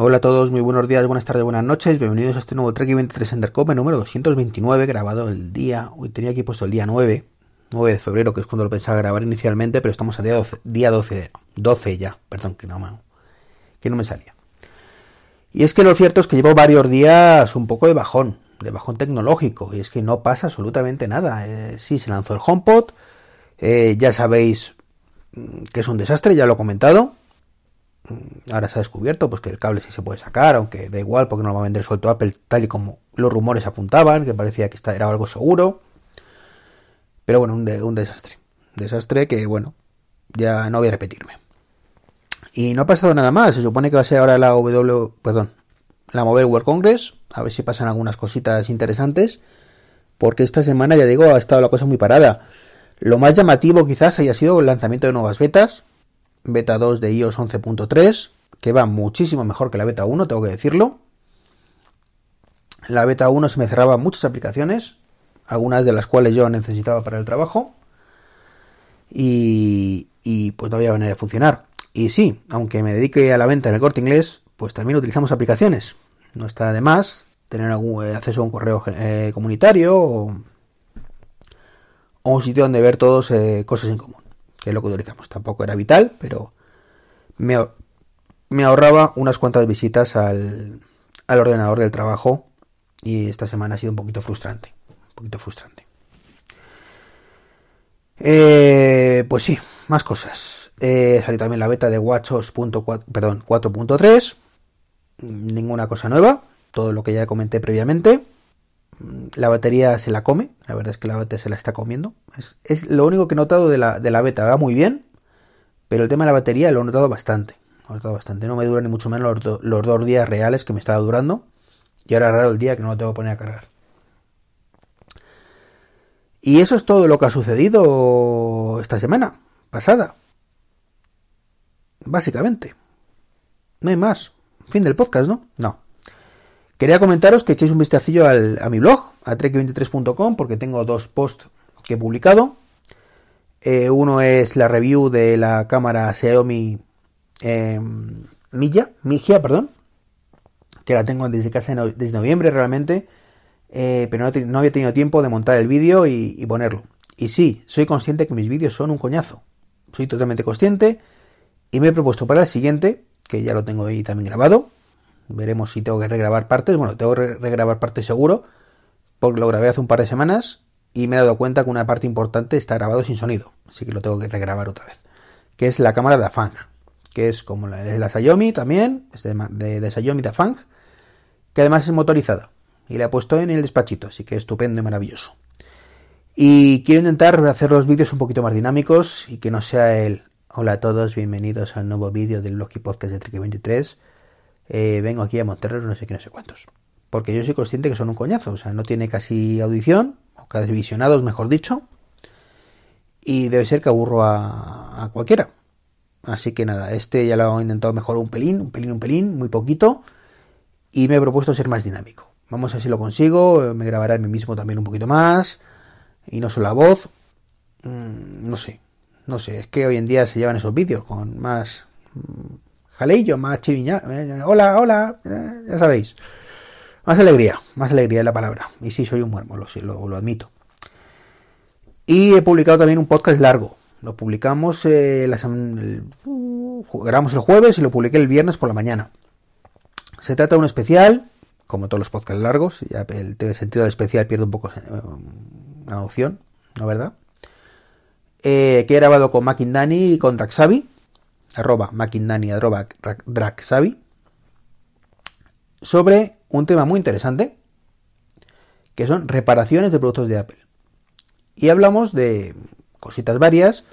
Hola a todos, muy buenos días, buenas tardes, buenas noches, bienvenidos a este nuevo Trek 23 Undercover número 229, grabado el día, hoy tenía aquí puesto el día 9, 9 de febrero, que es cuando lo pensaba grabar inicialmente, pero estamos a día 12, día 12, 12 ya, perdón, que no, me salía. Y es que lo cierto es que llevo varios días un poco de bajón, de bajón tecnológico, y es que no pasa absolutamente nada. Eh, sí, se lanzó el HomePod, eh, ya sabéis mm, que es un desastre, ya lo he comentado, ahora se ha descubierto pues que el cable sí se puede sacar, aunque da igual porque no lo va a vender suelto Apple tal y como los rumores apuntaban, que parecía que era algo seguro. Pero bueno, un, un desastre. Desastre que, bueno, ya no voy a repetirme. Y no ha pasado nada más. Se supone que va a ser ahora la W, perdón, la Mobile World Congress. A ver si pasan algunas cositas interesantes. Porque esta semana, ya digo, ha estado la cosa muy parada. Lo más llamativo quizás haya sido el lanzamiento de nuevas betas beta 2 de iOS 11.3, que va muchísimo mejor que la beta 1, tengo que decirlo. La beta 1 se me cerraba muchas aplicaciones, algunas de las cuales yo necesitaba para el trabajo, y, pues no había manera de funcionar. Y sí, aunque me dedique a la venta en el corte inglés, pues también utilizamos aplicaciones. No está de más tener eh, acceso a un correo eh, comunitario o, un sitio donde ver todos eh, cosas en común lo que utilizamos. Tampoco era vital, pero me, me ahorraba unas cuantas visitas al, al ordenador del trabajo y esta semana ha sido un poquito frustrante. Un poquito frustrante. Eh, pues sí, más cosas. Eh, salió también la beta de WatchOS 4.3. Ninguna cosa nueva. Todo lo que ya comenté previamente. La batería se la come. La verdad es que la batería se la está comiendo. Es, lo único que he notado de la, de la beta. Va muy bien, pero el tema de la batería lo he notado bastante. He notado bastante. No me dura ni mucho menos los, los dos días reales que me estaba durando. Y ahora raro el día que no lo tengo que poner a cargar. Y eso es todo lo que ha sucedido esta semana pasada. Básicamente. No hay más. Fin del podcast, ¿no? No. Quería comentaros que echéis un vistacillo a mi blog, a trek23.com, porque tengo dos posts que he publicado. Eh, uno es la review de la cámara Xiaomi eh, Milla, Migia, perdón, que la tengo desde casi desde noviembre realmente, eh, pero no, había tenido tiempo de montar el vídeo y, ponerlo. Y sí, soy consciente que mis vídeos son un coñazo. Soy totalmente consciente y me he propuesto para el siguiente, que ya lo tengo ahí también grabado. Veremos si tengo que regrabar partes. Bueno, tengo que regrabar partes seguro, porque lo grabé hace un par de semanas y me he dado cuenta que una parte importante está grabado sin sonido, así que lo tengo que regrabar otra vez. Que es la cámara de Fang, que es como la de la Xiaomi también, es de, de, de Xiaomi Fang, que además es motorizada y la he puesto en el despachito, así que estupendo y maravilloso. Y quiero intentar hacer los vídeos un poquito más dinámicos y que no sea el hola a todos, bienvenidos al nuevo vídeo del blog y podcast de Trek 23. Eh, vengo aquí a montarlos no sé qué, no sé cuántos. Porque yo soy consciente que son un coñazo, o sea, no tiene casi audición, casi visionados, mejor dicho. Y debe ser que aburro a, cualquiera. Así que nada, este ya lo he intentado mejorar un pelín, un pelín, un pelín, muy poquito. Y me he propuesto ser más dinámico. Vamos a ver si lo consigo. Me grabaré a mí mismo también un poquito más. Y no solo la voz. Mm, no sé. No sé. Es que hoy en día se llevan esos vídeos con más jaleillo, más chiriña. Hola, hola. Eh, ya sabéis. Más alegría, más alegría es la palabra. Y sí, soy un muermo, lo, admito. Y he publicado también un podcast largo. Lo publicamos, eh, el, grabamos el jueves y lo publiqué el viernes por la mañana. Se trata de un especial, como todos los podcasts largos, ya el, sentido de especial pierde un poco eh, la opción, ¿no verdad? Eh, que he grabado con Makindani y con Draxavi, arroba Makindani, arroba Draxavi, sobre un tema muy interesante, que son reparaciones de productos de Apple. Y hablamos de cositas varias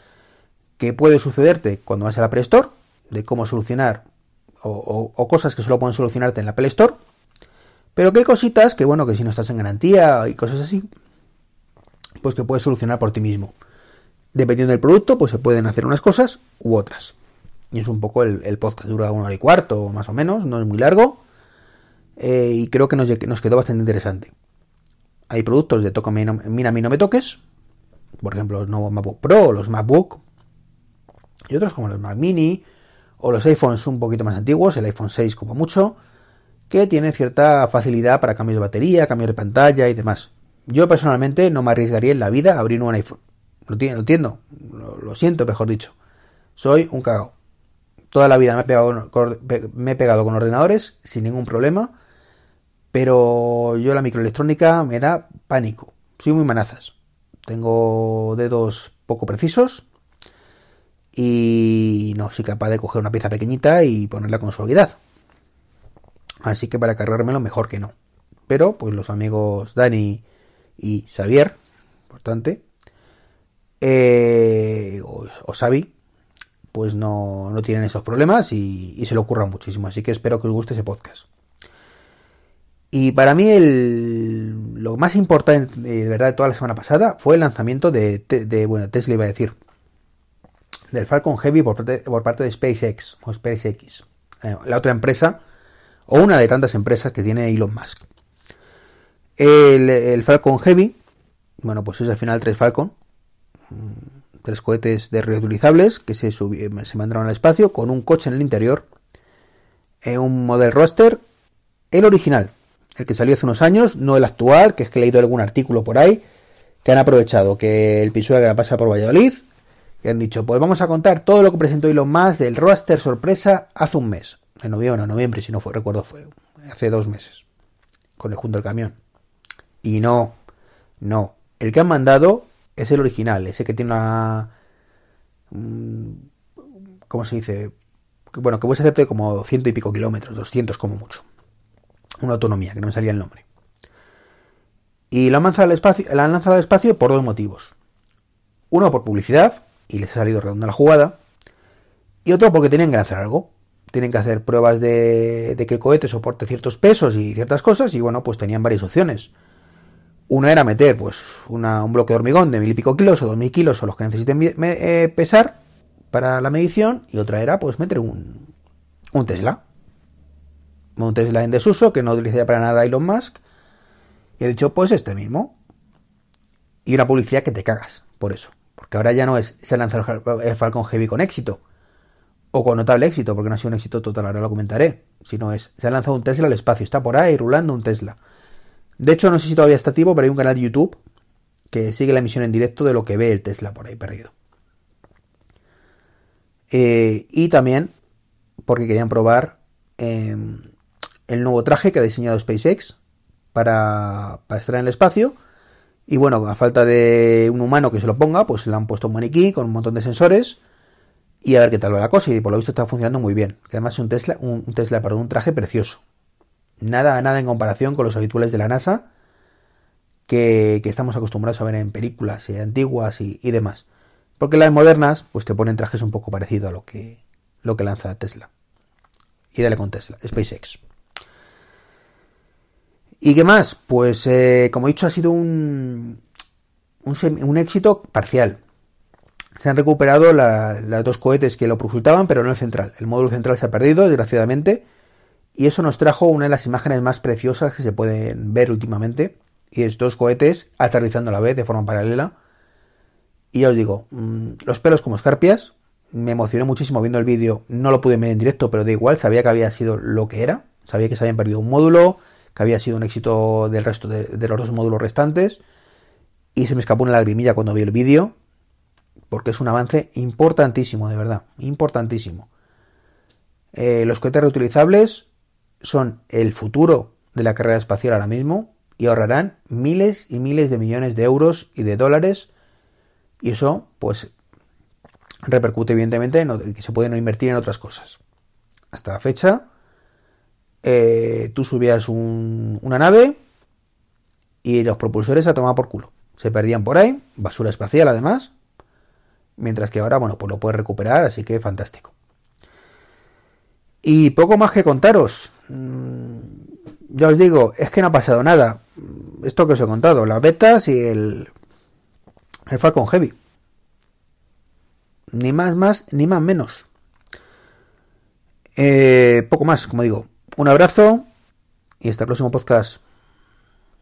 que puede sucederte cuando vas a la Apple Store, de cómo solucionar o, cosas que solo pueden solucionarte en la Apple Store, pero que hay cositas que, bueno, que si no estás en garantía y cosas así, pues que puedes solucionar por ti mismo. Dependiendo del producto, pues se pueden hacer unas cosas u otras. Y es un poco el, el podcast, dura una hora y cuarto, más o menos, no es muy largo. Eh, y creo que nos, nos, quedó bastante interesante. Hay productos de toco mira a mí no me toques, por ejemplo los nuevos MacBook Pro, los MacBook, y otros como los Mac Mini o los iPhones un poquito más antiguos, el iPhone 6 como mucho, que tienen cierta facilidad para cambios de batería, cambios de pantalla y demás. Yo personalmente no me arriesgaría en la vida a abrir un iPhone. Lo, entiendo, lo, siento, mejor dicho. Soy un cagao. Toda la vida me he, pegado con, ordenadores sin ningún problema, pero yo la microelectrónica me da pánico. Soy muy manazas. Tengo dedos poco precisos y no soy capaz de coger una pieza pequeñita y ponerla con suavidad. Así que para cargármelo mejor que no. Pero pues los amigos Dani y Xavier, importante, eh, o, Xavi, pues no, no tienen esos problemas y, se lo ocurran muchísimo. Así que espero que os guste ese podcast. Y para mí el, lo más importante de verdad de toda la semana pasada fue el lanzamiento de, bueno, Tesla iba a decir, del Falcon Heavy por parte, de SpaceX o SpaceX, eh, la otra empresa o una de tantas empresas que tiene Elon Musk. El, Falcon Heavy, bueno, pues es al final tres Falcon, tres cohetes de reutilizables que se, se mandaron al espacio con un coche en el interior, eh, un Model Roster, el original, el que salió hace unos años, no el actual, que es que he leído algún artículo por ahí, que han aprovechado que el Pisuerga pasa por Valladolid y han dicho, pues vamos a contar todo lo que presentó Elon Musk del roster sorpresa hace un mes. En noviembre, no, noviembre, si no fue, recuerdo, fue hace dos meses. Con el junto al camión. Y no, no. El que han mandado es el original, ese que tiene una... Mm, ¿Cómo se dice? Bueno, que puede hacerte como ciento y pico kilómetros, 200 como mucho. Una autonomía, que no me salía el nombre. Y la han lanzado al espacio, la han lanzado al espacio por dos motivos. Uno por publicidad, y les ha salido redonda la jugada. Y otro porque tienen que hacer algo. Tienen que hacer pruebas de, que el cohete soporte ciertos pesos y ciertas cosas. Y bueno, pues tenían varias opciones. Una era meter pues un bloque de hormigón de mil y pico kilos o dos mil kilos o los que necesiten eh, pesar para la medición. Y otra era pues meter un, un Tesla. Un Tesla en desuso que no utilizaría para nada Elon Musk. Y he dicho pues este mismo. Y una publicidad que te cagas por eso. Porque ahora ya no es se lanza el Falcon Heavy con éxito. O con notable éxito, porque no ha sido un éxito total, ahora lo comentaré. Sino es, se ha lanzado un Tesla al espacio. Está por ahí rulando un Tesla. De hecho, no sé si todavía está activo, pero hay un canal de YouTube que sigue la emisión en directo de lo que ve el Tesla por ahí perdido. Eh, y también porque querían probar em, el nuevo traje que ha diseñado SpaceX para, para estar en el espacio y bueno, a falta de un humano que se lo ponga, pues le han puesto un maniquí con un montón de sensores y a ver qué tal va la cosa. Y por lo visto está funcionando muy bien. Que además es un Tesla, un, Tesla, perdón, un traje precioso. Nada, nada en comparación con los habituales de la NASA que, estamos acostumbrados a ver en películas eh, antiguas y, demás. Porque las modernas, pues te ponen trajes un poco parecidos a lo que, lo que lanza Tesla. Y dale con Tesla, SpaceX. ¿Y qué más? Pues, eh, como he dicho, ha sido un, un, éxito parcial. Se han recuperado los dos cohetes que lo propulsaban, pero no el central. El módulo central se ha perdido, desgraciadamente. Y eso nos trajo una de las imágenes más preciosas que se pueden ver últimamente. Y es dos cohetes aterrizando a la vez de forma paralela. Y ya os digo, mm, los pelos como escarpias. Me emocioné muchísimo viendo el vídeo. No lo pude ver en directo, pero da igual. Sabía que había sido lo que era. Sabía que se habían perdido un módulo que había sido un éxito del resto de, los dos módulos restantes. Y se me escapó una lagrimilla cuando vi el vídeo, porque es un avance importantísimo, de verdad, importantísimo. Eh, los cohetes reutilizables son el futuro de la carrera espacial ahora mismo y ahorrarán miles y miles de millones de euros y de dólares y eso pues repercute evidentemente en que se pueden invertir en otras cosas. Hasta la fecha eh, tú subías una nave y los propulsores a tomar por culo. Se perdían por ahí, basura espacial además. Mientras que ahora, bueno, pues lo puedes recuperar, así que fantástico. Y poco más que contaros. Mm, ya os digo, es que no ha pasado nada. Esto que os he contado, las betas y el, el Falcon Heavy. Ni más más, ni más menos. Eh, poco más, como digo. Un abrazo y hasta el próximo podcast.